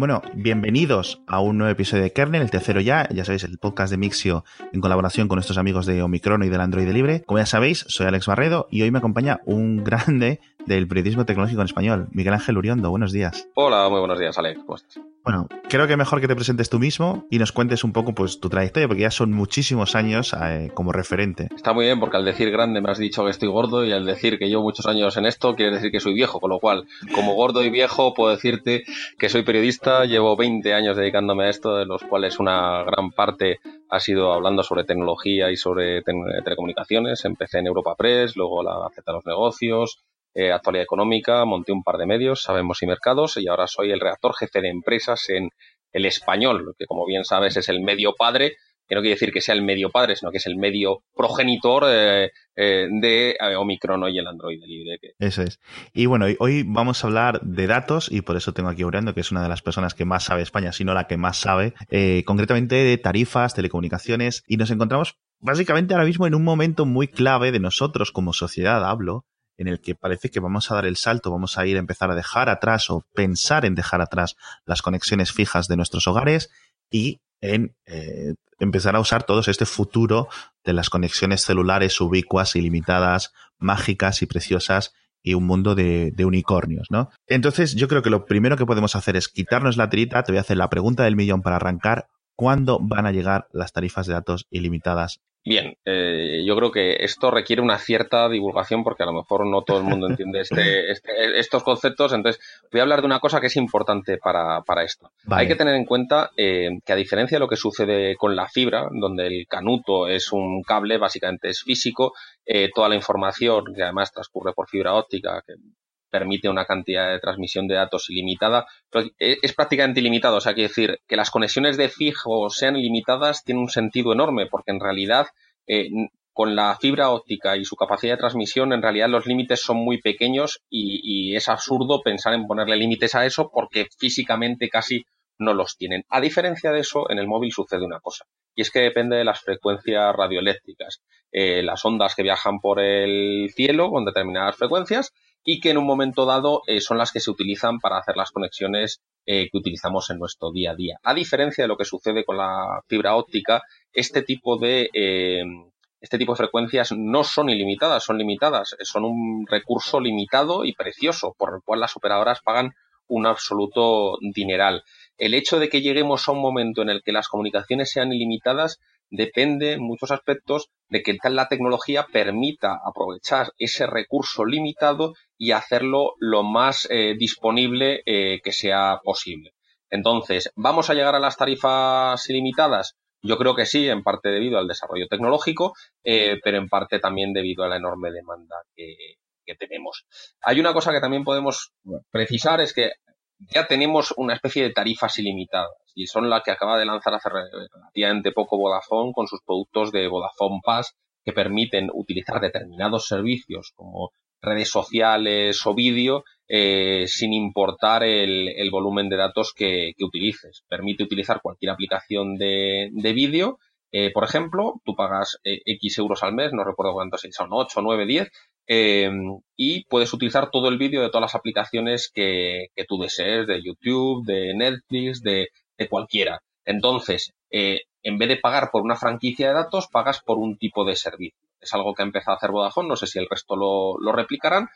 Bueno, bienvenidos a un nuevo episodio de Kernel, el tercero ya, ya sabéis, el podcast de Mixio en colaboración con nuestros amigos de Omicron y del Android Libre. Como ya sabéis, soy Alex Barredo y hoy me acompaña un grande del periodismo tecnológico en español, Miguel Ángel Uriondo. Buenos días. Hola, muy buenos días, Alex. ¿Cómo estás? Bueno, creo que mejor que te presentes tú mismo y nos cuentes un poco pues tu trayectoria, porque ya son muchísimos años eh, como referente. Está muy bien, porque al decir grande me has dicho que estoy gordo y al decir que llevo muchos años en esto, quiere decir que soy viejo, con lo cual, como gordo y viejo, puedo decirte que soy periodista, llevo 20 años dedicándome a esto, de los cuales una gran parte ha sido hablando sobre tecnología y sobre telecomunicaciones. Empecé en Europa Press, luego la Gaceta de los Negocios, eh, actualidad económica, monté un par de medios, Sabemos y Mercados, y ahora soy el redactor jefe de empresas en El Español, que como bien sabes es el medio padre, que no quiere decir que sea el medio padre, sino que es el medio progenitor eh, eh, de Omicron y el Android libre. Eso es. Y bueno, hoy vamos a hablar de datos, y por eso tengo aquí a Urendo, que es una de las personas que más sabe España, si no la que más sabe, concretamente de tarifas, telecomunicaciones, y nos encontramos básicamente ahora mismo en un momento muy clave de nosotros como sociedad, hablo, en el que parece que vamos a dar el salto, vamos a ir a empezar a dejar atrás o pensar en dejar atrás las conexiones fijas de nuestros hogares y en eh, empezar a usar todo este futuro de las conexiones celulares ubicuas, ilimitadas, mágicas y preciosas y un mundo de, de, unicornios, ¿no? Entonces, yo creo que lo primero que podemos hacer es quitarnos la tirita. Te voy a hacer la pregunta del millón para arrancar. ¿Cuándo van a llegar las tarifas de datos ilimitadas Bien, eh, yo creo que esto requiere una cierta divulgación porque a lo mejor no todo el mundo entiende este, este, estos conceptos. Entonces, voy a hablar de una cosa que es importante para, para esto. Hay que tener en cuenta eh, que a diferencia de lo que sucede con la fibra, donde el canuto es un cable, básicamente es físico, eh, toda la información que además transcurre por fibra óptica, que permite una cantidad de transmisión de datos ilimitada, pero es prácticamente ilimitado. O sea, quiere decir que las conexiones de fijo sean ilimitadas tiene un sentido enorme, porque en realidad eh, con la fibra óptica y su capacidad de transmisión, en realidad los límites son muy pequeños y, y es absurdo pensar en ponerle límites a eso porque físicamente casi no los tienen. A diferencia de eso, en el móvil sucede una cosa, y es que depende de las frecuencias radioeléctricas, eh, las ondas que viajan por el cielo con determinadas frecuencias y que en un momento dado eh, son las que se utilizan para hacer las conexiones eh, que utilizamos en nuestro día a día. A diferencia de lo que sucede con la fibra óptica, este tipo de este tipo de frecuencias no son ilimitadas, son limitadas, son un recurso limitado y precioso, por el cual las operadoras pagan un absoluto dineral. El hecho de que lleguemos a un momento en el que las comunicaciones sean ilimitadas depende en muchos aspectos de que la tecnología permita aprovechar ese recurso limitado y hacerlo lo más eh, disponible eh, que sea posible. Entonces, ¿vamos a llegar a las tarifas ilimitadas? Yo creo que sí, en parte debido al desarrollo tecnológico, eh, pero en parte también debido a la enorme demanda que, tenemos. Hay una cosa que también podemos precisar, es que ya tenemos una especie de tarifas ilimitadas y son las que acaba de lanzar hace relativamente poco Vodafone con sus productos de Vodafone Pass que permiten utilizar determinados servicios como redes sociales o vídeo eh, sin importar el, volumen de datos que, utilices. Permite utilizar cualquier aplicación de, de vídeo eh, por ejemplo, tú pagas eh, X euros al mes, no recuerdo cuántos son, 8, 9, 10, y puedes utilizar todo el vídeo de todas las aplicaciones que, que tú desees, de YouTube, de Netflix, de, de cualquiera. Entonces, eh, en vez de pagar por una franquicia de datos, pagas por un tipo de servicio. Es algo que ha empezado a hacer Vodafone, no sé si el resto lo, lo replicarán,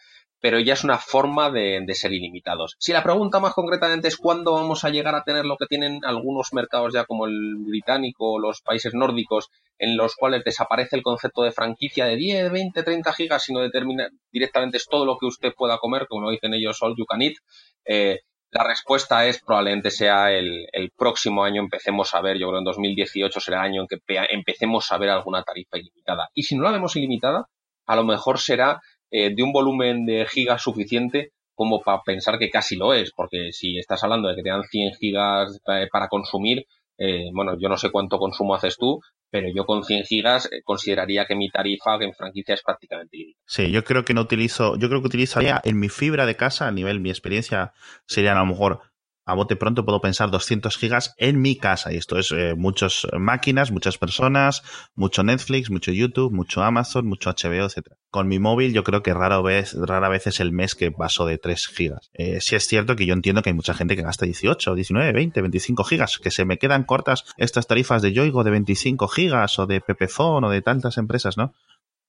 pero ya es una forma de, ser ilimitados. Si la pregunta más concretamente es cuándo vamos a llegar a tener lo que tienen algunos mercados ya como el británico o los países nórdicos, en los cuales desaparece el concepto de franquicia de 10, 20, 30 gigas, sino determina directamente es todo lo que usted pueda comer, como dicen ellos, all you can eat. Eh, la respuesta es probablemente sea el, el, próximo año empecemos a ver, yo creo en 2018 será el año en que empecemos a ver alguna tarifa ilimitada. Y si no la vemos ilimitada, a lo mejor será eh, de un volumen de gigas suficiente como para pensar que casi lo es, porque si estás hablando de que te dan 100 gigas eh, para consumir, eh, bueno, yo no sé cuánto consumo haces tú, pero yo con 100 gigas consideraría que mi tarifa en franquicia es prácticamente. Sí, yo creo que no utilizo, yo creo que utilizaría en mi fibra de casa, a nivel mi experiencia, serían a lo mejor a bote pronto puedo pensar 200 gigas en mi casa. Y esto es eh, muchas máquinas, muchas personas, mucho Netflix, mucho YouTube, mucho Amazon, mucho HBO, etcétera. Con mi móvil yo creo que rara vez, rara vez es el mes que paso de 3 gigas. Eh, sí es cierto que yo entiendo que hay mucha gente que gasta 18, 19, 20, 25 gigas, que se me quedan cortas estas tarifas de Yoigo de 25 gigas o de Pepefone o de tantas empresas, ¿no?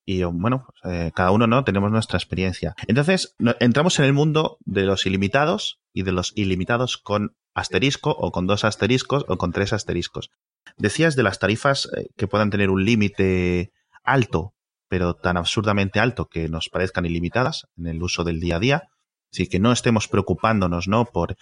Y bueno, pues, eh, cada uno no tenemos nuestra experiencia. Entonces, entramos en el mundo de los ilimitados y de los ilimitados con asterisco o con dos asteriscos o con tres asteriscos. Decías de las tarifas eh, que puedan tener un límite alto, pero tan absurdamente alto que nos parezcan ilimitadas en el uso del día a día. Así que no estemos preocupándonos, ¿no? Por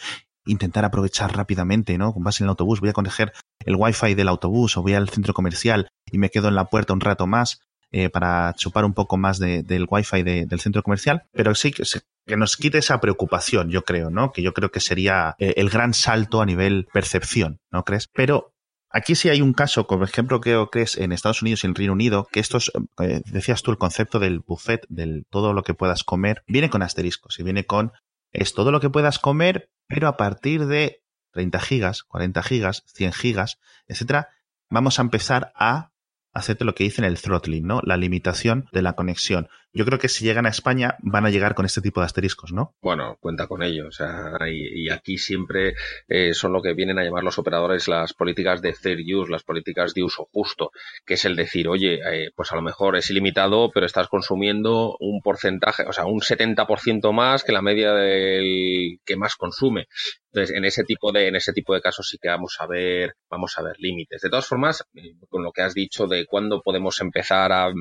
intentar aprovechar rápidamente, ¿no? Vas en el autobús, voy a coger el wifi del autobús o voy al centro comercial y me quedo en la puerta un rato más eh, para chupar un poco más del wifi del centro comercial, pero sí que, nos quite esa preocupación, yo creo, ¿no? Que yo creo que sería eh, el gran salto a nivel percepción, ¿no crees? Pero Aquí sí hay un caso, por ejemplo, que es en Estados Unidos y en Reino Unido, que estos, eh, decías tú, el concepto del buffet, del todo lo que puedas comer, viene con asteriscos y viene con, es todo lo que puedas comer, pero a partir de 30 gigas, 40 gigas, 100 gigas, etcétera, vamos a empezar a hacerte lo que dicen el throttling, ¿no? La limitación de la conexión. Yo creo que si llegan a España van a llegar con este tipo de asteriscos, ¿no? Bueno, cuenta con ello. O sea, y, aquí siempre eh, son lo que vienen a llamar los operadores las políticas de fair use, las políticas de uso justo, que es el decir, oye, eh, pues a lo mejor es ilimitado, pero estás consumiendo un porcentaje, o sea, un 70% más que la media del que más consume. Entonces, en ese tipo de, en ese tipo de casos sí que vamos a ver, vamos a ver límites. De todas formas, eh, con lo que has dicho de cuándo podemos empezar a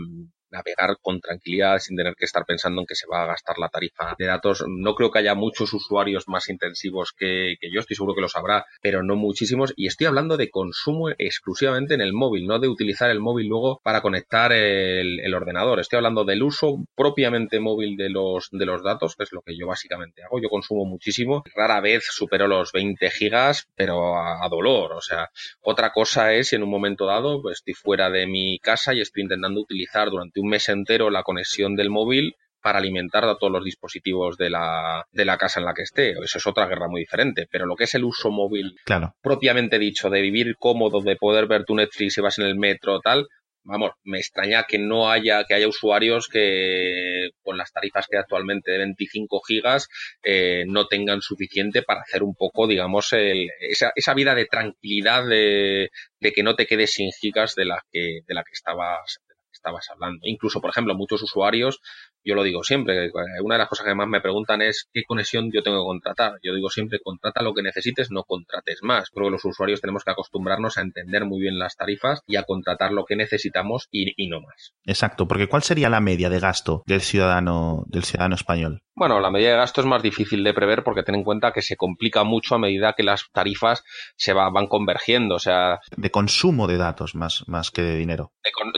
navegar con tranquilidad sin tener que estar pensando en que se va a gastar la tarifa de datos. No creo que haya muchos usuarios más intensivos que, yo, estoy seguro que los habrá, pero no muchísimos. Y estoy hablando de consumo exclusivamente en el móvil, no de utilizar el móvil luego para conectar el, ordenador. Estoy hablando del uso propiamente móvil de los, de los datos, que es lo que yo básicamente hago. Yo consumo muchísimo. Rara vez supero los 20 gigas, pero a, dolor. O sea, otra cosa es si en un momento dado estoy fuera de mi casa y estoy intentando utilizar durante un mes entero la conexión del móvil para alimentar a todos los dispositivos de la, de la casa en la que esté. Eso es otra guerra muy diferente. Pero lo que es el uso móvil claro. propiamente dicho, de vivir cómodo, de poder ver tu Netflix si vas en el metro, tal, vamos, me extraña que no haya, que haya usuarios que con las tarifas que hay actualmente de 25 gigas eh, no tengan suficiente para hacer un poco, digamos, el, esa, esa vida de tranquilidad de, de que no te quedes sin gigas de la que, de la que estabas, estabas hablando. Incluso, por ejemplo, muchos usuarios, yo lo digo siempre, una de las cosas que más me preguntan es qué conexión yo tengo que contratar. Yo digo siempre, contrata lo que necesites, no contrates más. Creo que los usuarios tenemos que acostumbrarnos a entender muy bien las tarifas y a contratar lo que necesitamos y, y no más. Exacto, porque ¿cuál sería la media de gasto del ciudadano, del ciudadano español? Bueno, la medida de gasto es más difícil de prever porque ten en cuenta que se complica mucho a medida que las tarifas se van convergiendo. O sea. De consumo de datos más, más que de dinero.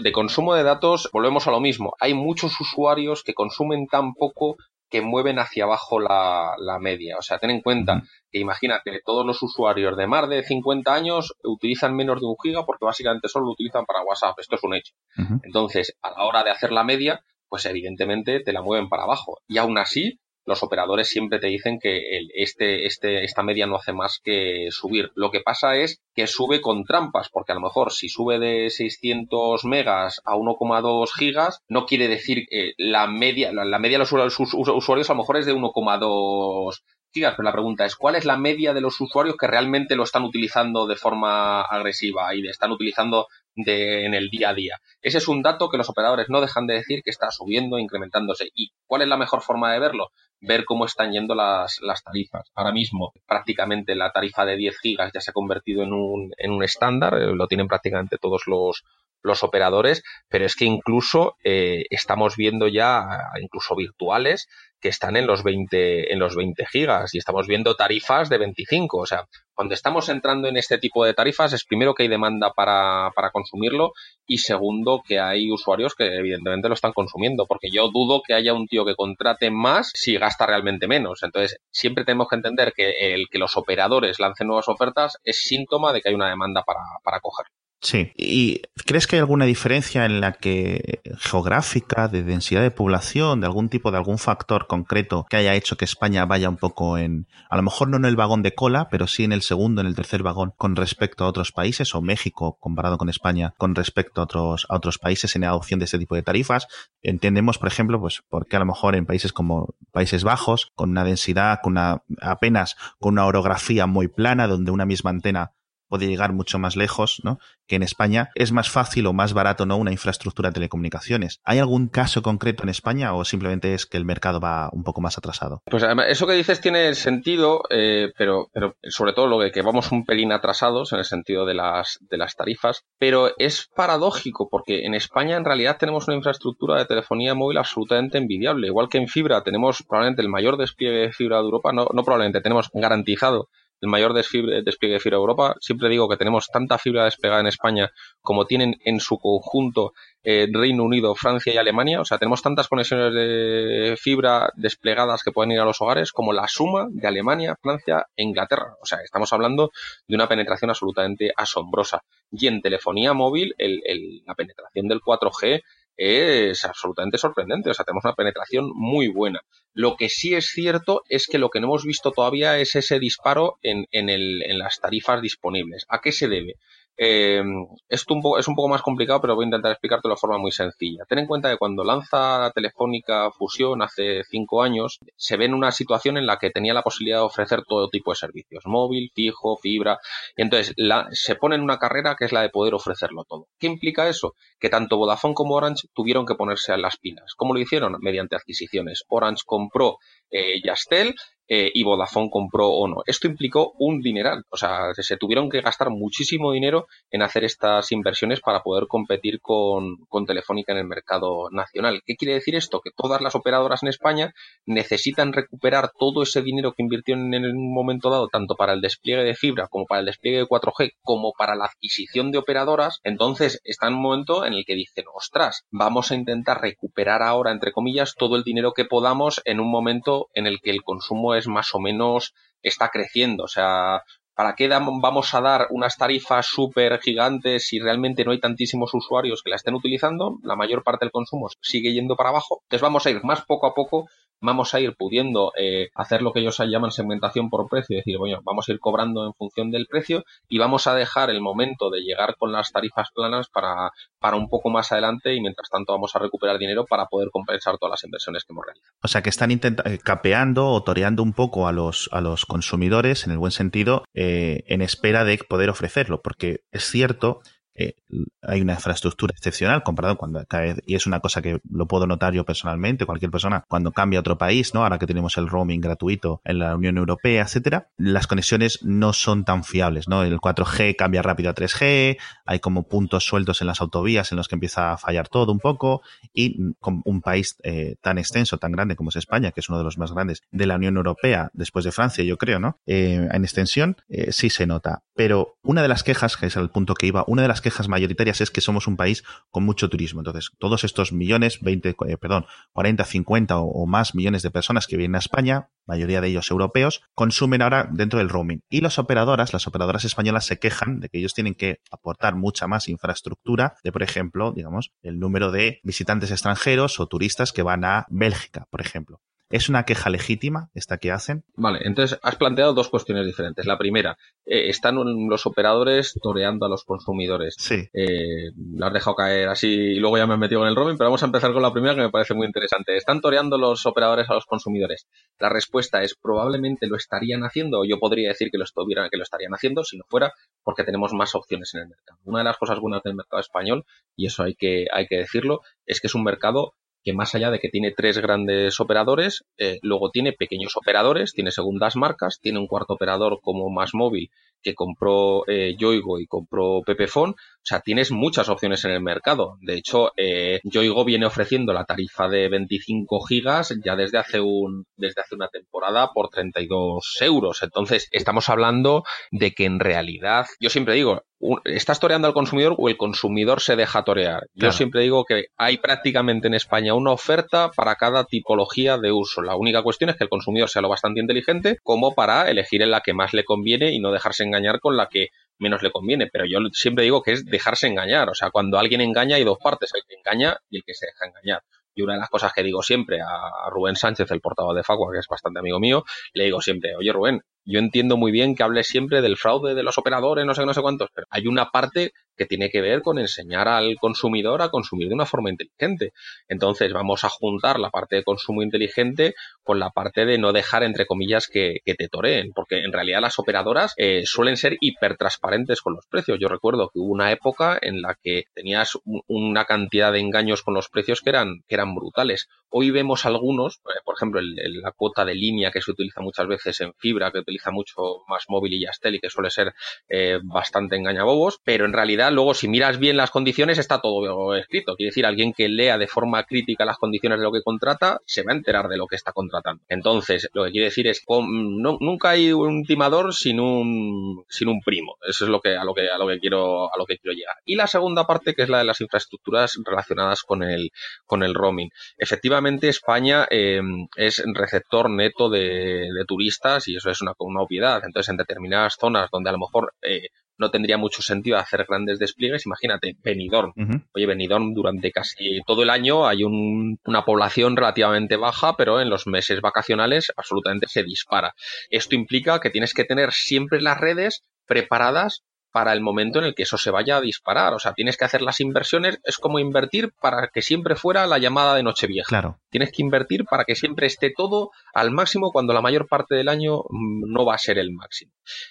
De, consumo de datos, volvemos a lo mismo. Hay muchos usuarios que consumen tan poco que mueven hacia abajo la, media. O sea, ten en cuenta que imagínate, todos los usuarios de más de 50 años utilizan menos de un giga porque básicamente solo lo utilizan para WhatsApp. Esto es un hecho. Entonces, a la hora de hacer la media, pues evidentemente te la mueven para abajo. Y aún así, los operadores siempre te dicen que este, este, esta media no hace más que subir. Lo que pasa es que sube con trampas, porque a lo mejor si sube de 600 megas a 1,2 gigas, no quiere decir que la media, la, media de los usuarios a lo mejor es de 1,2 gigas, pero la pregunta es, ¿cuál es la media de los usuarios que realmente lo están utilizando de forma agresiva y están utilizando de, en el día a día. Ese es un dato que los operadores no dejan de decir que está subiendo, incrementándose. ¿Y cuál es la mejor forma de verlo? Ver cómo están yendo las, las tarifas. Ahora mismo, prácticamente la tarifa de 10 gigas ya se ha convertido en un, en un estándar, eh, lo tienen prácticamente todos los, los operadores, pero es que incluso eh, estamos viendo ya, incluso virtuales, que están en los 20, en los 20 gigas y estamos viendo tarifas de 25. O sea, cuando estamos entrando en este tipo de tarifas es primero que hay demanda para, para consumirlo y segundo que hay usuarios que evidentemente lo están consumiendo, porque yo dudo que haya un tío que contrate más si gasta realmente menos. Entonces, siempre tenemos que entender que el que los operadores lancen nuevas ofertas es síntoma de que hay una demanda para, para coger. Sí. ¿Y crees que hay alguna diferencia en la que geográfica, de densidad de población, de algún tipo, de algún factor concreto que haya hecho que España vaya un poco en, a lo mejor no en el vagón de cola, pero sí en el segundo, en el tercer vagón con respecto a otros países, o México comparado con España con respecto a otros, a otros países en adopción de este tipo de tarifas? Entendemos, por ejemplo, pues, porque a lo mejor en países como Países Bajos, con una densidad, con una, apenas con una orografía muy plana, donde una misma antena puede llegar mucho más lejos, ¿no? Que en España es más fácil o más barato, ¿no? Una infraestructura de telecomunicaciones. ¿Hay algún caso concreto en España o simplemente es que el mercado va un poco más atrasado? Pues eso que dices tiene sentido, eh, pero, pero sobre todo lo de que vamos un pelín atrasados en el sentido de las, de las tarifas, pero es paradójico porque en España en realidad tenemos una infraestructura de telefonía móvil absolutamente envidiable. Igual que en fibra tenemos probablemente el mayor despliegue de fibra de Europa, no probablemente, tenemos garantizado el mayor despliegue de fibra de Europa. Siempre digo que tenemos tanta fibra desplegada en España como tienen en su conjunto eh, Reino Unido, Francia y Alemania. O sea, tenemos tantas conexiones de fibra desplegadas que pueden ir a los hogares como la suma de Alemania, Francia e Inglaterra. O sea, estamos hablando de una penetración absolutamente asombrosa. Y en telefonía móvil, la penetración del 4G es absolutamente sorprendente. O sea, tenemos una penetración muy buena. Lo que sí es cierto es que lo que no hemos visto todavía es ese disparo en, en, el, en las tarifas disponibles. ¿A qué se debe? Eh, esto es un poco más complicado, pero voy a intentar explicártelo de forma muy sencilla. Ten en cuenta que cuando lanza Telefónica Fusión hace cinco años, se ve en una situación en la que tenía la posibilidad de ofrecer todo tipo de servicios, móvil, fijo, fibra, y entonces se pone en una carrera que es la de poder ofrecerlo todo. ¿Qué implica eso? Que tanto Vodafone como Orange tuvieron que ponerse a las pilas. ¿Cómo lo hicieron? Mediante adquisiciones. Orange compró eh, Yastel eh, y Vodafone compró o no. Esto implicó un dineral, o sea, se tuvieron que gastar muchísimo dinero en hacer estas inversiones para poder competir con, con Telefónica en el mercado nacional. ¿Qué quiere decir esto? Que todas las operadoras en España necesitan recuperar todo ese dinero que invirtieron en un momento dado, tanto para el despliegue de fibra como para el despliegue de 4G, como para la adquisición de operadoras. Entonces está en un momento en el que dicen, ostras, vamos a intentar recuperar ahora, entre comillas, todo el dinero que podamos en un momento en el que el consumo es más o menos, está creciendo. O sea, ¿para qué vamos a dar unas tarifas súper gigantes si realmente no hay tantísimos usuarios que la estén utilizando? La mayor parte del consumo sigue yendo para abajo. Entonces vamos a ir más poco a poco vamos a ir pudiendo eh, hacer lo que ellos llaman segmentación por precio, es decir, bueno, vamos a ir cobrando en función del precio y vamos a dejar el momento de llegar con las tarifas planas para, para un poco más adelante y mientras tanto vamos a recuperar dinero para poder compensar todas las inversiones que hemos realizado. O sea que están eh, capeando o toreando un poco a los, a los consumidores en el buen sentido eh, en espera de poder ofrecerlo, porque es cierto eh, hay una infraestructura excepcional comparado cuando cae, y es una cosa que lo puedo notar yo personalmente, cualquier persona, cuando cambia a otro país, ¿no? Ahora que tenemos el roaming gratuito en la Unión Europea, etcétera, las conexiones no son tan fiables, ¿no? El 4G cambia rápido a 3G, hay como puntos sueltos en las autovías en los que empieza a fallar todo un poco, y con un país eh, tan extenso, tan grande como es España, que es uno de los más grandes de la Unión Europea, después de Francia, yo creo, ¿no? Eh, en extensión, sí se nota. Pero una de las quejas, que es el punto que iba, una de las quejas mayoritarias es que somos un país con mucho turismo. Entonces, todos estos millones, 20, eh, perdón, 40, 50 o, más millones de personas que vienen a España, mayoría de ellos europeos, consumen ahora dentro del roaming. Y las operadoras, las operadoras españolas se quejan de que ellos tienen que aportar mucha más infraestructura de, por ejemplo, digamos, el número de visitantes extranjeros o turistas que van a Bélgica, por ejemplo. ¿Es una queja legítima esta que hacen? Vale, entonces has planteado dos cuestiones diferentes. La primera, eh, están los operadores toreando a los consumidores. Sí. Eh, lo has dejado caer así y luego ya me he metido en el roaming, pero vamos a empezar con la primera que me parece muy interesante. ¿Están toreando los operadores a los consumidores? La respuesta es probablemente lo estarían haciendo, o yo podría decir que lo, estuvieran, que lo estarían haciendo si no fuera porque tenemos más opciones en el mercado. Una de las cosas buenas del mercado español, y eso hay que, hay que decirlo, es que es un mercado que más allá de que tiene tres grandes operadores, eh, luego tiene pequeños operadores, tiene segundas marcas, tiene un cuarto operador como Más Móvil que compró eh, Yoigo y compró Pepefon. O sea, tienes muchas opciones en el mercado. De hecho, eh, Yoigo viene ofreciendo la tarifa de 25 gigas ya desde hace un desde hace una temporada por 32 euros. Entonces, estamos hablando de que en realidad, yo siempre digo, estás toreando al consumidor o el consumidor se deja torear. Yo siempre digo que hay prácticamente en España una oferta para cada tipología de uso. La única cuestión es que el consumidor sea lo bastante inteligente como para elegir en la que más le conviene y no dejarse engañar con la que menos le conviene. Pero yo siempre digo que es dejarse engañar. O sea, cuando alguien engaña hay dos partes, el que engaña y el que se deja engañar. Y una de las cosas que digo siempre a Rubén Sánchez, el portavoz de Facua, que es bastante amigo mío, le digo siempre, oye Rubén, yo entiendo muy bien que hables siempre del fraude de los operadores, no sé, no sé cuántos, pero hay una parte que tiene que ver con enseñar al consumidor a consumir de una forma inteligente. Entonces vamos a juntar la parte de consumo inteligente con la parte de no dejar, entre comillas, que, te toreen, porque en realidad las operadoras eh, suelen ser hipertransparentes con los precios. Yo recuerdo que hubo una época en la que tenías una cantidad de engaños con los precios que eran, que eran brutales. Hoy vemos algunos, eh, por ejemplo, la cuota de línea que se utiliza muchas veces en fibra, que utiliza mucho más móvil y Yastel y que suele ser eh, bastante engañabobos, pero en realidad luego si miras bien las condiciones está todo escrito. Quiere decir, alguien que lea de forma crítica las condiciones de lo que contrata se va a enterar de lo que está contratando. Entonces, lo que quiere decir es no, nunca hay un timador sin un sin un primo. Eso es lo que a lo que a lo que quiero a lo que quiero llegar. Y la segunda parte que es la de las infraestructuras relacionadas con el con el roaming. Efectivamente España eh, es receptor neto de, turistas y eso es una, una, obviedad. Entonces, en determinadas zonas donde a lo mejor eh, no tendría mucho sentido hacer grandes despliegues. Imagínate, Benidorm. Oye, Benidorm durante casi todo el año hay una población relativamente baja, pero en los meses vacacionales absolutamente se dispara. Esto implica que tienes que tener siempre las redes preparadas para el momento en el que eso se vaya a disparar. O sea, tienes que hacer las inversiones, es como invertir para que siempre fuera la llamada de Nochevieja. Claro. Tienes que invertir para que siempre esté todo al máximo cuando la mayor parte del año mm, no va a ser el máximo.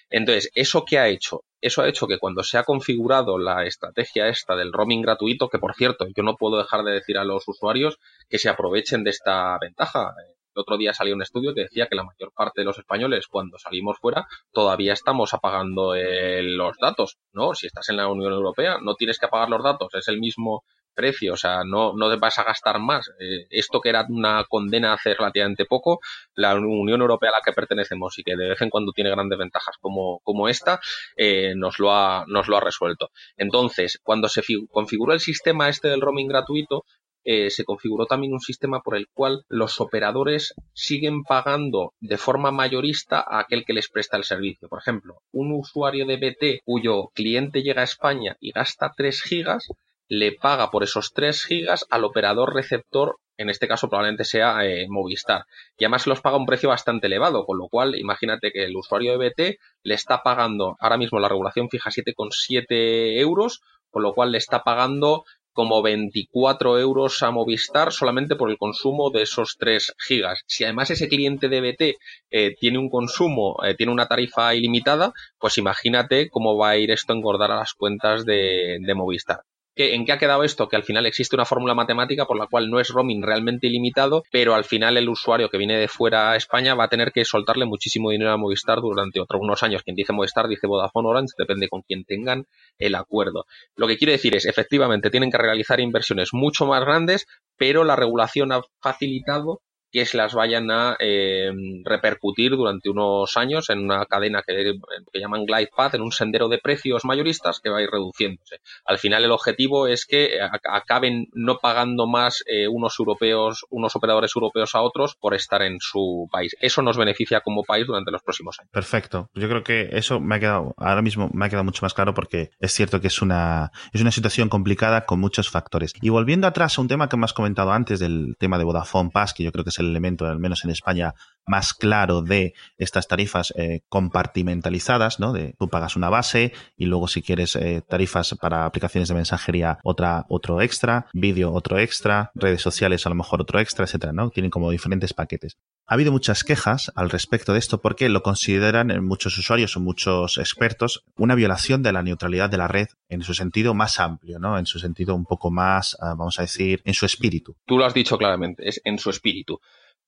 Entonces, ¿eso qué ha hecho? Eso ha hecho que cuando se ha configurado la estrategia esta del roaming gratuito, que por cierto, yo no puedo dejar de decir a los usuarios que se aprovechen de esta ventaja. El otro día salió un estudio que decía que la mayor parte de los españoles, cuando salimos fuera, todavía estamos apagando eh, los datos, ¿no? Si estás en la Unión Europea, no tienes que apagar los datos, es el mismo precio, o sea, no, no vas a gastar más. Eh, esto que era una condena hace relativamente poco, la Unión Europea a la que pertenecemos y que de vez en cuando tiene grandes ventajas como, como esta, eh, nos, lo ha, nos lo ha resuelto. Entonces, cuando se configuró el sistema este del roaming gratuito, eh, se configuró también un sistema por el cual los operadores siguen pagando de forma mayorista a aquel que les presta el servicio. Por ejemplo, un usuario de BT cuyo cliente llega a España y gasta 3 gigas, le paga por esos 3 gigas al operador receptor en este caso probablemente sea eh, Movistar. Y además los paga un precio bastante elevado, con lo cual imagínate que el usuario de BT le está pagando, ahora mismo la regulación fija 7,7 euros, con lo cual le está pagando como 24 euros a Movistar solamente por el consumo de esos 3 gigas. Si además ese cliente de BT eh, tiene un consumo, eh, tiene una tarifa ilimitada, pues imagínate cómo va a ir esto a engordar a las cuentas de Movistar. ¿En qué ha quedado esto? Que al final existe una fórmula matemática por la cual no es roaming realmente ilimitado, pero al final el usuario que viene de fuera a España va a tener que soltarle muchísimo dinero a Movistar durante otros unos años. Quien dice Movistar dice Vodafone Orange, depende con quien tengan el acuerdo. Lo que quiere decir es, efectivamente, tienen que realizar inversiones mucho más grandes, pero la regulación ha facilitado que se las vayan a eh, repercutir durante unos años en una cadena que, que, llaman glide path, en un sendero de precios mayoristas que va a ir reduciéndose. Al final el objetivo es que acaben no pagando más eh, unos europeos, unos operadores europeos a otros por estar en su país. Eso nos beneficia como país durante los próximos años. Perfecto. Yo creo que eso me ha quedado, ahora mismo me ha quedado mucho más claro porque es cierto que es una, es una situación complicada con muchos factores. Y volviendo atrás a un tema que me has comentado antes del tema de Vodafone Pass, que yo creo que es el elemento, al menos en España, más claro de estas tarifas eh, compartimentalizadas, ¿no? De tú pagas una base y luego si quieres eh, tarifas para aplicaciones de mensajería, otra, otro extra, vídeo, otro extra, redes sociales, a lo mejor otro extra, etcétera, ¿no? Tienen como diferentes paquetes. Ha habido muchas quejas al respecto de esto porque lo consideran en muchos usuarios o muchos expertos una violación de la neutralidad de la red en su sentido más amplio, ¿no? En su sentido un poco más, ah, vamos a decir, en su espíritu. Tú lo has dicho claramente, es en su espíritu.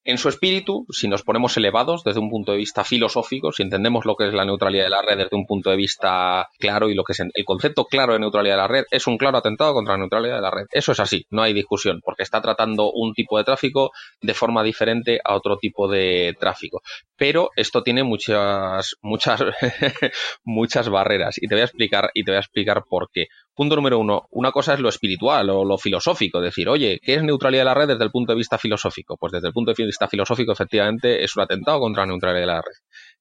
En su espíritu, si nos ponemos elevados desde un punto de vista filosófico, si entendemos lo que es la neutralidad de la red desde un punto de vista claro y lo que es el concepto claro de neutralidad de la red es un claro atentado contra la neutralidad de la red. Eso es así, no hay discusión, porque está tratando un tipo de tráfico de forma diferente a otro tipo de tráfico. Pero esto tiene muchas, muchas, muchas barreras y te voy a explicar y te voy a explicar por qué. Punto número uno, una cosa es lo espiritual o lo filosófico, decir, oye, ¿qué es neutralidad de la red desde el punto de vista filosófico? Pues desde el punto de vista filosófico, efectivamente, es un atentado contra la neutralidad de la red.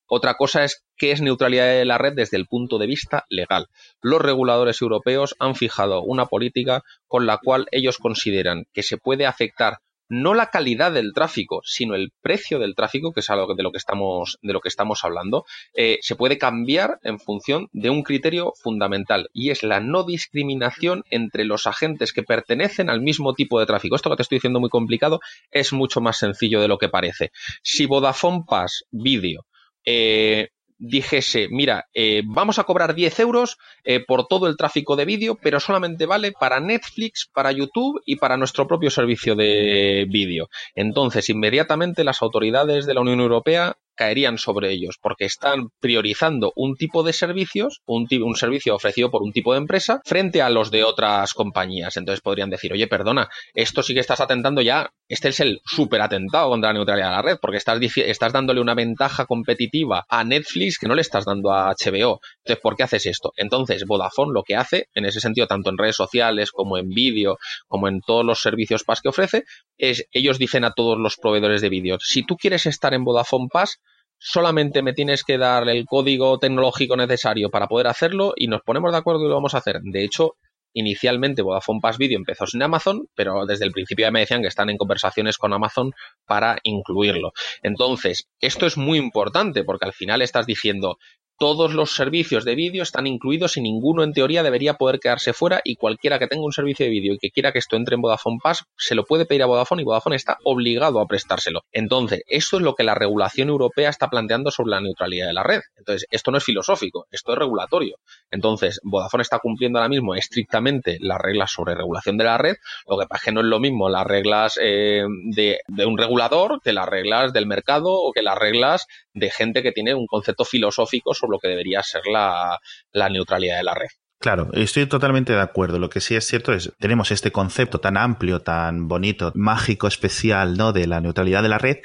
Otra cosa es qué es neutralidad de la red desde el punto de vista legal. Los reguladores europeos han fijado una política con la cual ellos consideran que se puede afectar no la calidad del tráfico, sino el precio del tráfico, que es algo de lo que estamos, de lo que estamos hablando, eh, se puede cambiar en función de un criterio fundamental y es la no discriminación entre los agentes que pertenecen al mismo tipo de tráfico. Esto que te estoy diciendo muy complicado es mucho más sencillo de lo que parece. Si Vodafone Pass Video eh, dijese, mira, eh, vamos a cobrar 10 euros eh, por todo el tráfico de vídeo, pero solamente vale para Netflix, para YouTube y para nuestro propio servicio de vídeo. Entonces, inmediatamente las autoridades de la Unión Europea caerían sobre ellos, porque están priorizando un tipo de servicios, un, un, servicio ofrecido por un tipo de empresa, frente a los de otras compañías. Entonces podrían decir, oye, perdona, esto sí que estás atentando ya, este es el super atentado contra la neutralidad de la red, porque estás, estás dándole una ventaja competitiva a Netflix que no le estás dando a HBO. Entonces, ¿por qué haces esto? Entonces, Vodafone lo que hace, en ese sentido, tanto en redes sociales como en vídeo, como en todos los servicios PAS que ofrece, es, ellos dicen a todos los proveedores de vídeo, si tú quieres estar en Vodafone Pass, solamente me tienes que dar el código tecnológico necesario para poder hacerlo y nos ponemos de acuerdo y lo vamos a hacer. De hecho, inicialmente Vodafone Pass Video empezó sin Amazon, pero desde el principio ya me decían que están en conversaciones con Amazon para incluirlo. Entonces, esto es muy importante porque al final estás diciendo, todos los servicios de vídeo están incluidos y ninguno en teoría debería poder quedarse fuera y cualquiera que tenga un servicio de vídeo y que quiera que esto entre en Vodafone Pass se lo puede pedir a Vodafone y Vodafone está obligado a prestárselo. Entonces, eso es lo que la regulación europea está planteando sobre la neutralidad de la red. Entonces, esto no es filosófico, esto es regulatorio. Entonces, Vodafone está cumpliendo ahora mismo estrictamente las reglas sobre regulación de la red, lo que pasa es que no es lo mismo las reglas eh, de, de un regulador que las reglas del mercado o que las reglas de gente que tiene un concepto filosófico sobre lo que debería ser la, neutralidad de la red. Claro, estoy totalmente de acuerdo. Lo que sí es cierto es, tenemos este concepto tan amplio, tan bonito, mágico, especial, ¿no? De la neutralidad de la red.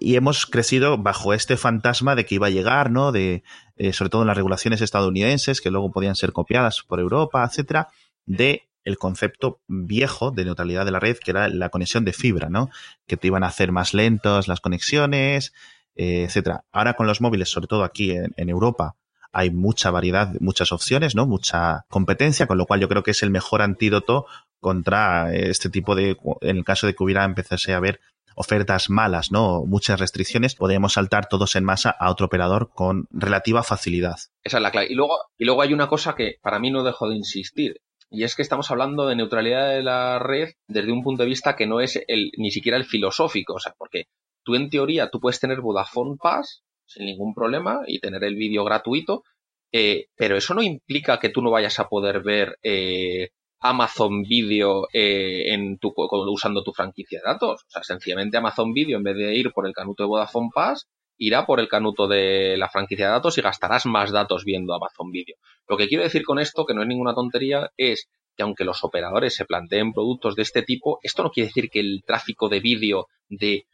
Y hemos crecido bajo este fantasma de que iba a llegar, ¿no? De, eh, sobre todo en las regulaciones estadounidenses, que luego podían ser copiadas por Europa, etcétera, de el concepto viejo de neutralidad de la red, que era la conexión de fibra, ¿no? Que te iban a hacer más lentos las conexiones, eh, etcétera. Ahora con los móviles, sobre todo aquí en, Europa, hay mucha variedad, muchas opciones, ¿no? Mucha competencia, con lo cual yo creo que es el mejor antídoto contra este tipo de, en el caso de que hubiera empezase a haber ofertas malas, ¿no? Muchas restricciones, podemos saltar todos en masa a otro operador con relativa facilidad. Esa es la clave. Y luego, y luego hay una cosa que para mí no dejo de insistir. Y es que estamos hablando de neutralidad de la red desde un punto de vista que no es el, ni siquiera el filosófico. O sea, porque tú en teoría tú puedes tener Vodafone Pass sin ningún problema y tener el vídeo gratuito, eh, pero eso no implica que tú no vayas a poder ver eh, Amazon Video eh, en tu, usando tu franquicia de datos. O sea, sencillamente Amazon Video, en vez de ir por el canuto de Vodafone Pass, irá por el canuto de la franquicia de datos y gastarás más datos viendo Amazon Video. Lo que quiero decir con esto, que no es ninguna tontería, es que aunque los operadores se planteen productos de este tipo, esto no quiere decir que el tráfico de vídeo de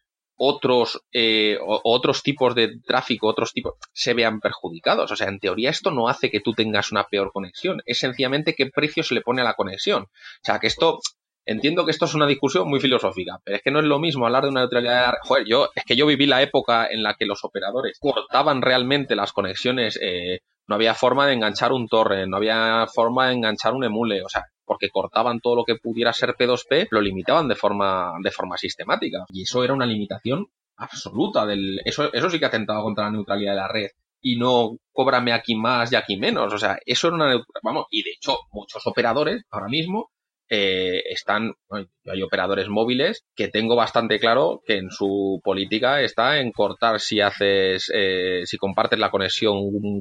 otros, eh, otros tipos de tráfico, otros tipos, se vean perjudicados. O sea, en teoría esto no hace que tú tengas una peor conexión, es sencillamente qué precio se le pone a la conexión. O sea, que esto, entiendo que esto es una discusión muy filosófica, pero es que no es lo mismo hablar de una neutralidad. Joder, yo, es que yo viví la época en la que los operadores cortaban realmente las conexiones, eh, no había forma de enganchar un torre, no había forma de enganchar un emule, o sea, porque cortaban todo lo que pudiera ser P2P, lo limitaban de forma, de forma sistemática. Y eso era una limitación absoluta del, eso, eso sí que atentaba contra la neutralidad de la red y no cóbrame aquí más y aquí menos. O sea, eso era una, vamos, y de hecho muchos operadores ahora mismo eh, están, hay operadores móviles que tengo bastante claro que en su política está en cortar si haces, eh, si compartes la conexión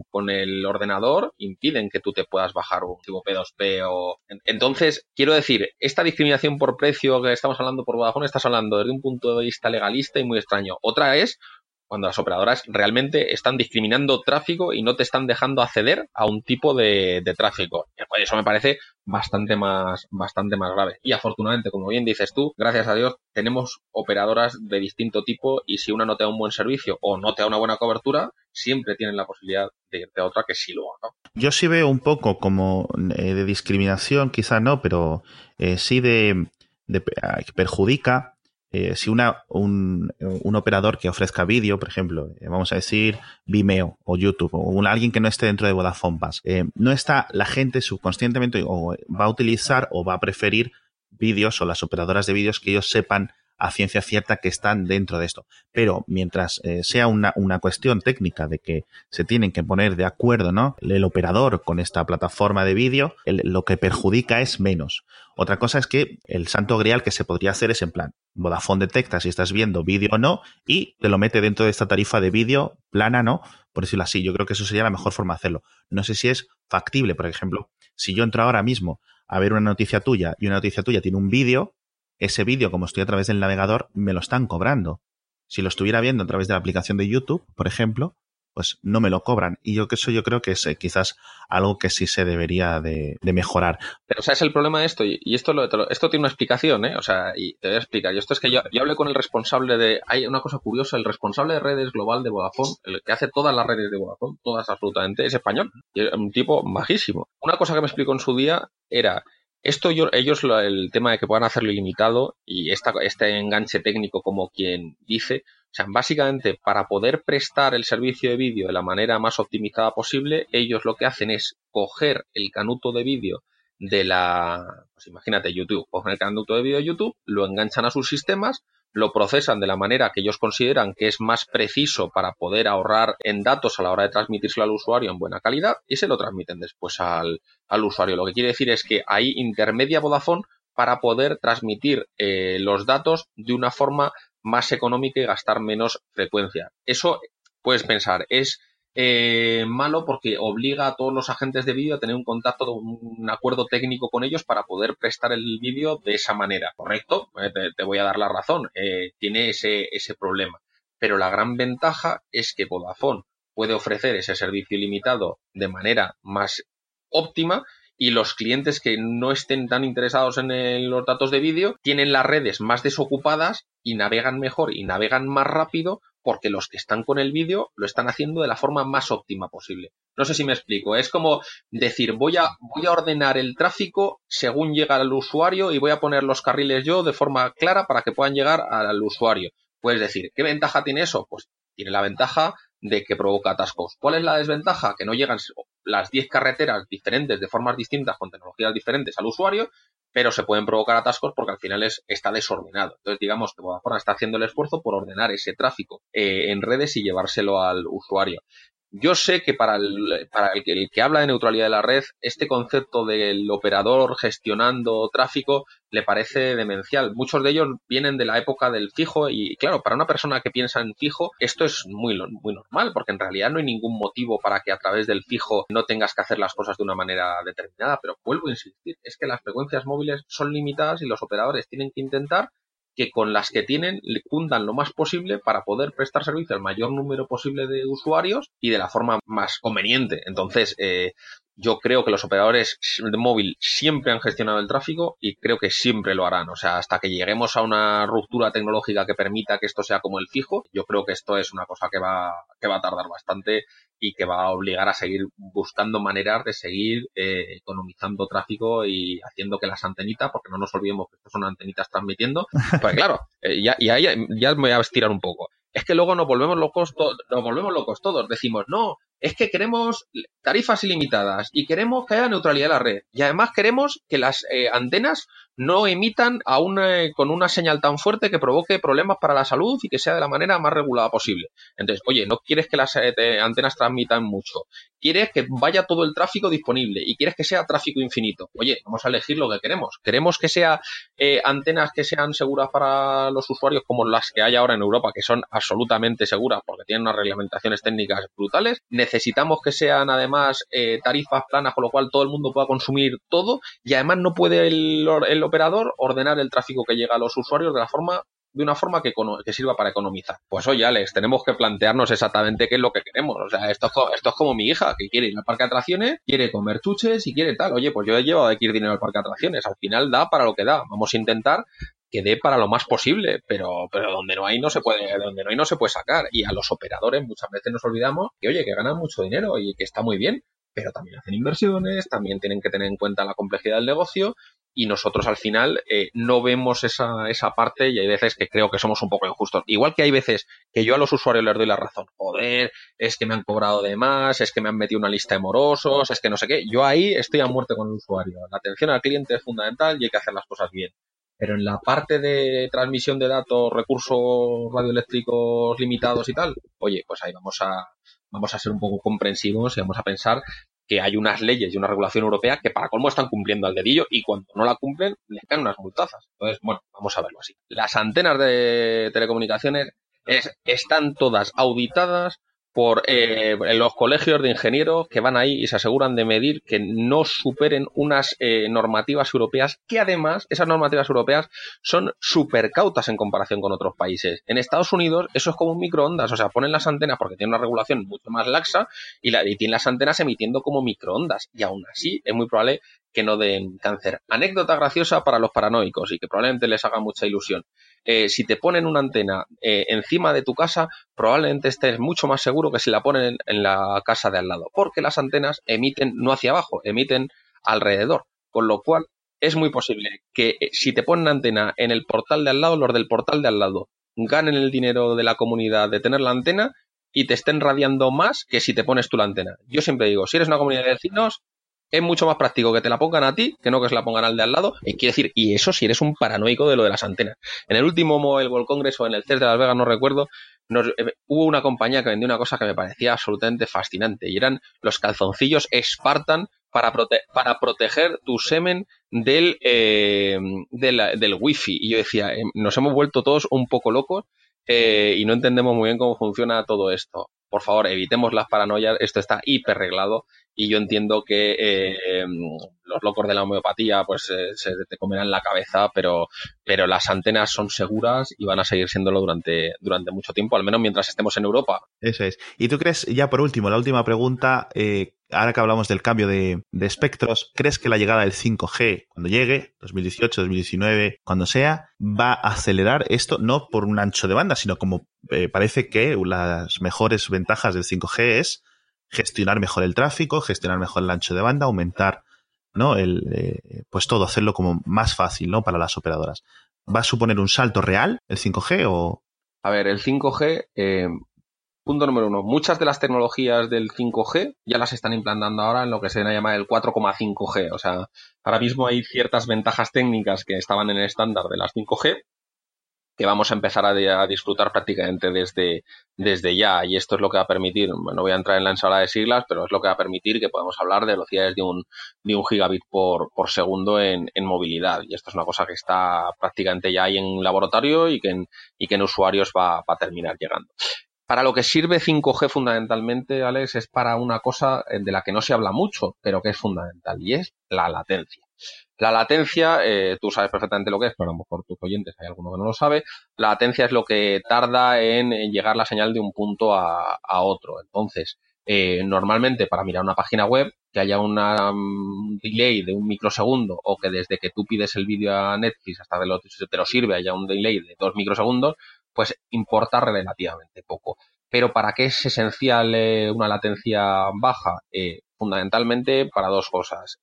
con el ordenador, impiden que tú te puedas bajar un tipo P2P o... Entonces, quiero decir, esta discriminación por precio que estamos hablando por Vodafone, estás hablando desde un punto de vista legalista y muy extraño. Otra es cuando las operadoras realmente están discriminando tráfico y no te están dejando acceder a un tipo de, tráfico. Eso me parece bastante más, bastante más grave. Y afortunadamente, como bien dices tú, gracias a Dios, tenemos operadoras de distinto tipo y si una no te da un buen servicio o no te da una buena cobertura, siempre tienen la posibilidad de irte a otra que sí lo haga. Yo sí veo un poco como eh, de discriminación, quizás no, pero eh, sí de, de que perjudica eh, si una, un, un, operador que ofrezca vídeo, por ejemplo, eh, vamos a decir Vimeo o YouTube o alguien que no esté dentro de Vodafone Pass, eh, no está la gente subconscientemente o va a utilizar o va a preferir vídeos o las operadoras de vídeos que ellos sepan a ciencia cierta que están dentro de esto. Pero mientras eh, sea una, una, cuestión técnica de que se tienen que poner de acuerdo, ¿no? El operador con esta plataforma de vídeo, lo que perjudica es menos. Otra cosa es que el santo grial que se podría hacer es en plan, Vodafone detecta si estás viendo vídeo o no y te lo mete dentro de esta tarifa de vídeo plana, ¿no? Por decirlo así, yo creo que eso sería la mejor forma de hacerlo. No sé si es factible, por ejemplo, si yo entro ahora mismo a ver una noticia tuya y una noticia tuya tiene un vídeo, ese vídeo, como estoy a través del navegador, me lo están cobrando. Si lo estuviera viendo a través de la aplicación de YouTube, por ejemplo, pues no me lo cobran. Y yo que eso yo creo que es eh, quizás algo que sí se debería de, mejorar. Pero ¿sabes el problema de esto? Y, esto, lo, esto tiene una explicación, ¿eh? O sea, y te voy a explicar. Y esto es que yo, yo hablé con el responsable de... Hay una cosa curiosa, el responsable de redes global de Vodafone, el que hace todas las redes de Vodafone, todas absolutamente, es español. Y es un tipo bajísimo. Una cosa que me explicó en su día era esto yo, ellos, el tema de que puedan hacerlo ilimitado y esta, este enganche técnico como quien dice, o sea, básicamente para poder prestar el servicio de vídeo de la manera más optimizada posible, ellos lo que hacen es coger el canuto de vídeo de la, pues imagínate YouTube, cogen el canuto de vídeo de YouTube, lo enganchan a sus sistemas, lo procesan de la manera que ellos consideran que es más preciso para poder ahorrar en datos a la hora de transmitírselo al usuario en buena calidad y se lo transmiten después al, usuario. Lo que quiere decir es que ahí intermedia Vodafone para poder transmitir eh, los datos de una forma más económica y gastar menos frecuencia. Eso puedes pensar, es eh, malo porque obliga a todos los agentes de vídeo a tener un contacto, un acuerdo técnico con ellos para poder prestar el vídeo de esa manera. Correcto, eh, te, voy a dar la razón, eh, tiene ese, ese problema. Pero la gran ventaja es que Vodafone puede ofrecer ese servicio ilimitado de manera más óptima y los clientes que no estén tan interesados en los datos de vídeo tienen las redes más desocupadas y navegan mejor y navegan más rápido porque los que están con el vídeo lo están haciendo de la forma más óptima posible. No sé si me explico. Es como decir, voy a, voy a ordenar el tráfico según llega al usuario y voy a poner los carriles yo de forma clara para que puedan llegar al usuario. Puedes decir, ¿qué ventaja tiene eso? Pues tiene la ventaja de que provoca atascos. ¿Cuál es la desventaja? Que no llegan las 10 carreteras diferentes de formas distintas con tecnologías diferentes al usuario, pero se pueden provocar atascos porque al final es, está desordenado. Entonces, digamos que Vodafone está haciendo el esfuerzo por ordenar ese tráfico eh, en redes y llevárselo al usuario. Yo sé que para, el, para el, el que habla de neutralidad de la red, este concepto del operador gestionando tráfico le parece demencial. Muchos de ellos vienen de la época del fijo y, claro, para una persona que piensa en fijo, esto es muy, muy normal, porque en realidad no hay ningún motivo para que a través del fijo no tengas que hacer las cosas de una manera determinada. Pero vuelvo a insistir, es que las frecuencias móviles son limitadas y los operadores tienen que intentar que con las que tienen le cundan lo más posible para poder prestar servicio al mayor número posible de usuarios y de la forma más conveniente. Entonces, eh, yo creo que los operadores de móvil siempre han gestionado el tráfico y creo que siempre lo harán. O sea, hasta que lleguemos a una ruptura tecnológica que permita que esto sea como el fijo, yo creo que esto es una cosa que va, que va a tardar bastante y que va a obligar a seguir buscando maneras de seguir eh, economizando tráfico y haciendo que las antenitas, porque no nos olvidemos que estas son antenitas transmitiendo, pues claro, eh, ya, ya, ya me voy a estirar un poco. Es que luego nos volvemos locos, nos volvemos locos todos. Decimos, no, es que queremos tarifas ilimitadas y queremos que haya neutralidad de la red. Y además queremos que las eh, antenas no emitan a con una señal tan fuerte que provoque problemas para la salud y que sea de la manera más regulada posible. Entonces, oye, no quieres que las eh, antenas transmitan mucho, quieres que vaya todo el tráfico disponible y quieres que sea tráfico infinito. Oye, vamos a elegir lo que queremos. Queremos que sea eh, antenas que sean seguras para los usuarios como las que hay ahora en Europa, que son absolutamente seguras porque tienen unas reglamentaciones técnicas brutales. Necesitamos que sean además eh, tarifas planas, con lo cual todo el mundo pueda consumir todo y además no puede el, el operador ordenar el tráfico que llega a los usuarios de la forma de una forma que, sirva para economizar. Pues oye, Alex, tenemos que plantearnos exactamente qué es lo que queremos. O sea, esto es, esto es como mi hija, que quiere ir al parque de atracciones, quiere comer chuches y quiere tal. Oye, pues yo he llevado ir dinero al parque de atracciones. Al final da para lo que da. Vamos a intentar que dé para lo más posible, pero, pero donde no hay no se puede, donde no hay no se puede sacar. Y a los operadores muchas veces nos olvidamos que, oye, que ganan mucho dinero y que está muy bien, pero también hacen inversiones, también tienen que tener en cuenta la complejidad del negocio y nosotros al final eh, no vemos esa, esa parte y hay veces que creo que somos un poco injustos. Igual que hay veces que yo a los usuarios les doy la razón. Joder, es que me han cobrado de más, es que me han metido una lista de morosos, es que no sé qué. Yo ahí estoy a muerte con el usuario. La atención al cliente es fundamental y hay que hacer las cosas bien. Pero en la parte de transmisión de datos, recursos radioeléctricos limitados y tal, oye, pues ahí vamos a, vamos a ser un poco comprensivos y vamos a pensar que hay unas leyes y una regulación europea que para colmo están cumpliendo al dedillo y cuando no la cumplen les caen unas multazas. Entonces, bueno, vamos a verlo así. Las antenas de telecomunicaciones están todas auditadas por eh, los colegios de ingenieros que van ahí y se aseguran de medir que no superen unas eh, normativas europeas que además esas normativas europeas son súper cautas en comparación con otros países. En Estados Unidos eso es como un microondas, o sea, ponen las antenas porque tienen una regulación mucho más laxa y, la, y tienen las antenas emitiendo como microondas y aún así es muy probable que no den cáncer. Anécdota graciosa para los paranoicos y que probablemente les haga mucha ilusión. Eh, si te ponen una antena eh, encima de tu casa, probablemente estés mucho más seguro que si la ponen en la casa de al lado, porque las antenas emiten no hacia abajo, emiten alrededor, con lo cual es muy posible que eh, si te ponen antena en el portal de al lado, los del portal de al lado ganen el dinero de la comunidad de tener la antena y te estén radiando más que si te pones tú la antena. Yo siempre digo, si eres una comunidad de vecinos, es mucho más práctico que te la pongan a ti que no que se la pongan al de al lado. Y quiere decir, y eso si eres un paranoico de lo de las antenas. En el último Mobile World Congress o en el CES de Las Vegas, no recuerdo, eh, hubo una compañía que vendió una cosa que me parecía absolutamente fascinante y eran los calzoncillos Spartan para, para proteger tu semen del, eh, del, wifi. Y yo decía, em, nos hemos vuelto todos un poco locos eh, y no entendemos muy bien cómo funciona todo esto. Por favor, evitemos las paranoias, esto está hiper reglado y yo entiendo que eh, los locos de la homeopatía pues eh, se te comerán la cabeza, pero, pero las antenas son seguras y van a seguir siéndolo durante, durante mucho tiempo, al menos mientras estemos en Europa. Eso es. ¿Y tú crees, ya por último, la última pregunta, eh, ahora que hablamos del cambio de, espectros, ¿crees que la llegada del 5G, cuando llegue, 2018, 2019, cuando sea, va a acelerar esto, no por un ancho de banda, sino como parece que las mejores ventajas del 5G es gestionar mejor el tráfico, gestionar mejor el ancho de banda, aumentar, ¿no? El, eh, pues todo, hacerlo como más fácil, ¿no? Para las operadoras. ¿Va a suponer un salto real el 5G o...? A ver, el 5G, eh, punto número uno, muchas de las tecnologías del 5G ya las están implantando ahora en lo que se llama el 4,5G. O sea, ahora mismo hay ciertas ventajas técnicas que estaban en el estándar de las 5G que vamos a empezar a, disfrutar prácticamente desde, desde ya. Y esto es lo que va a permitir, no voy a entrar en la ensalada de siglas, pero es lo que va a permitir que podamos hablar de velocidades de un, de un gigabit por, por segundo en, en, movilidad. Y esto es una cosa que está prácticamente ya ahí en laboratorio y que en, y que en usuarios va, va a terminar llegando. Para lo que sirve 5G fundamentalmente, Alex, es para una cosa de la que no se habla mucho, pero que es fundamental, y es la latencia. La latencia, eh, tú sabes perfectamente lo que es, pero a lo mejor tus oyentes hay alguno que no lo sabe. La latencia es lo que tarda en, llegar la señal de un punto a, otro. Entonces, eh, normalmente para mirar una página web, que haya un delay de un microsegundo o que desde que tú pides el vídeo a Netflix hasta que lo, te lo sirve haya un delay de dos microsegundos, pues importa relativamente poco. Pero ¿para qué es esencial eh, una latencia baja? fundamentalmente para dos cosas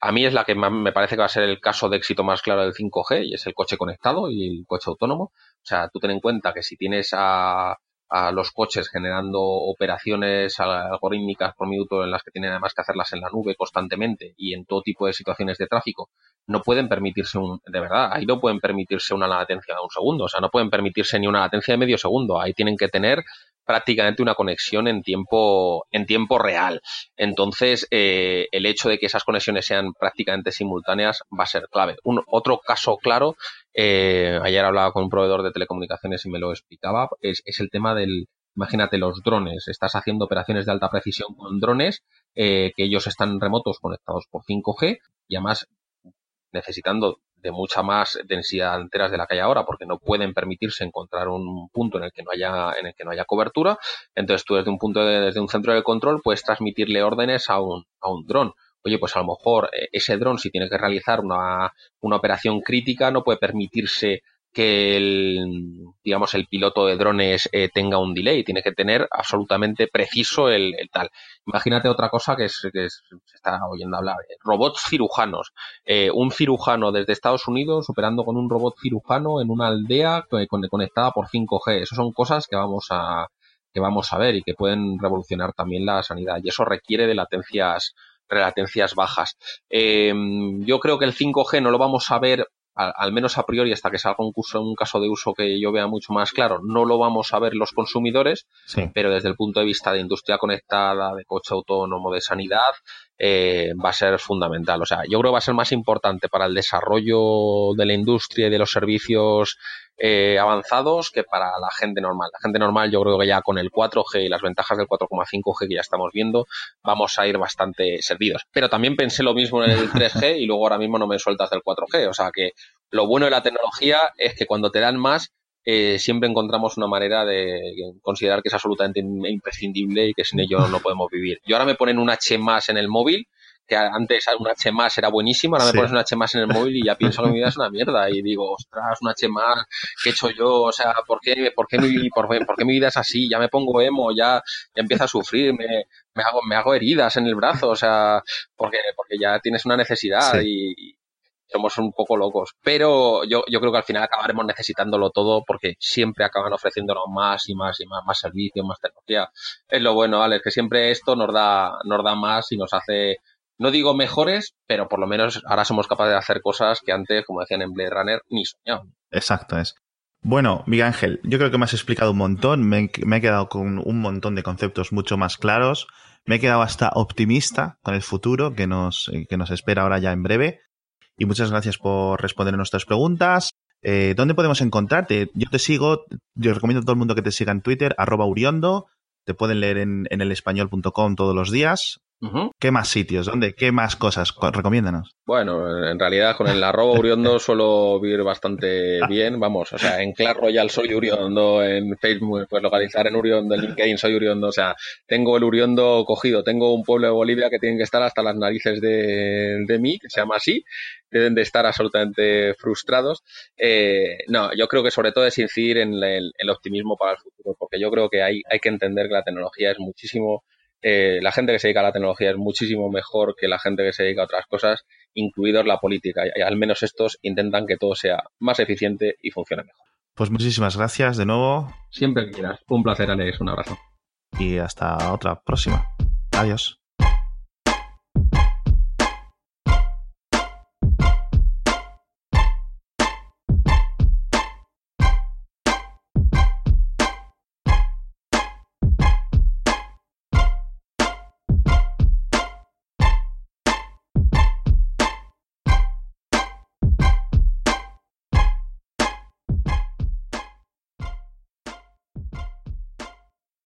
a mí es la que me parece que va a ser el caso de éxito más claro del 5G y es el coche conectado y el coche autónomo. O sea, tú ten en cuenta que si tienes a, a los coches generando operaciones algorítmicas por minuto en las que tienen además que hacerlas en la nube constantemente y en todo tipo de situaciones de tráfico, no pueden permitirse un, de verdad, ahí no pueden permitirse una latencia de un segundo, o sea, no pueden permitirse ni una latencia de medio segundo, ahí tienen que tener prácticamente una conexión en tiempo, en tiempo real. Entonces, eh, el hecho de que esas conexiones sean prácticamente simultáneas va a ser clave. Un, otro caso claro, eh, ayer hablaba con un proveedor de telecomunicaciones y me lo explicaba, es, es el tema del, imagínate los drones, estás haciendo operaciones de alta precisión con drones, eh, que ellos están remotos conectados por 5G y además necesitando de mucha más densidad de de la que hay ahora porque no pueden permitirse encontrar un punto en el que no haya en el que no haya cobertura entonces tú desde un punto de, desde un centro de control puedes transmitirle órdenes a un a un dron. Oye pues a lo mejor eh, ese dron si tiene que realizar una, una operación crítica no puede permitirse que el, digamos, el piloto de drones eh, tenga un delay, tiene que tener absolutamente preciso el, tal. Imagínate otra cosa que, es, que se está oyendo hablar, eh, robots cirujanos. Eh, un cirujano desde Estados Unidos operando con un robot cirujano en una aldea conectada por 5G. Esas son cosas que vamos a que vamos a ver y que pueden revolucionar también la sanidad. Y eso requiere de latencias, de latencias bajas. yo creo que el 5G no lo vamos a ver al, menos a priori hasta que salga un, curso, un caso de uso que yo vea mucho más claro, no lo vamos a ver los consumidores, pero desde el punto de vista de industria conectada, de coche autónomo, de sanidad, eh, va a ser fundamental. O sea, yo creo que va a ser más importante para el desarrollo de la industria y de los servicios eh, avanzados que para la gente normal. La gente normal yo creo que ya con el 4G y las ventajas del 4,5G que ya estamos viendo vamos a ir bastante servidos. Pero también pensé lo mismo en el 3G y luego ahora mismo no me sueltas del 4G. O sea que lo bueno de la tecnología es que cuando te dan más eh, siempre encontramos una manera de considerar que es absolutamente imprescindible y que sin ello no podemos vivir. Yo ahora me ponen un H más en el móvil que antes un H más era buenísimo, ahora me pones un H más en el móvil y ya pienso que mi vida es una mierda y digo, ostras, un H más, ¿qué he hecho yo? O sea, ¿por qué, por qué, mi, por, qué mi vida es así? Ya me pongo emo, ya, ya empiezo a sufrir, me, me, hago, me hago heridas en el brazo, o sea, porque, porque ya tienes una necesidad y, somos un poco locos. Pero yo, yo creo que al final acabaremos necesitándolo todo porque siempre acaban ofreciéndonos más y más y más, más servicios, más tecnología. Es lo bueno, Alex, que siempre esto nos da, nos da más y nos hace no digo mejores, pero por lo menos ahora somos capaces de hacer cosas que antes, como decían en Blade Runner, ni soñaban. Exacto, es. Bueno, Miguel Ángel, yo creo que me has explicado un montón, me, he quedado con un montón de conceptos mucho más claros, me he quedado hasta optimista con el futuro que nos, que nos espera ahora ya en breve. Y muchas gracias por responder nuestras preguntas. Eh, ¿Dónde podemos encontrarte? Yo te sigo, yo recomiendo a todo el mundo que te siga en Twitter, arroba Uriondo. Te pueden leer en, en elespañol.com todos los días. ¿Qué más sitios? ¿Dónde? ¿Qué más cosas? Recomiéndanos. Bueno, en realidad con el arroba Uriondo suelo vivir bastante bien. Vamos, o sea, en Clash Royale soy Uriondo, en Facebook pues localizar en Uriondo, en LinkedIn soy Uriondo. O sea, tengo el Uriondo cogido. Tengo un pueblo de Bolivia que tiene que estar hasta las narices de, de mí, que se llama así. Deben de estar absolutamente frustrados. Eh, no, yo creo que sobre todo es incidir en el, el optimismo para el futuro, porque yo creo que hay, hay que entender que la tecnología es muchísimo eh, la gente que se dedica a la tecnología es muchísimo mejor que la gente que se dedica a otras cosas, incluidos la política. Y al menos estos intentan que todo sea más eficiente y funcione mejor. Pues muchísimas gracias de nuevo. Siempre que quieras. Un placer, Alex. Un abrazo. Y hasta otra próxima. Adiós.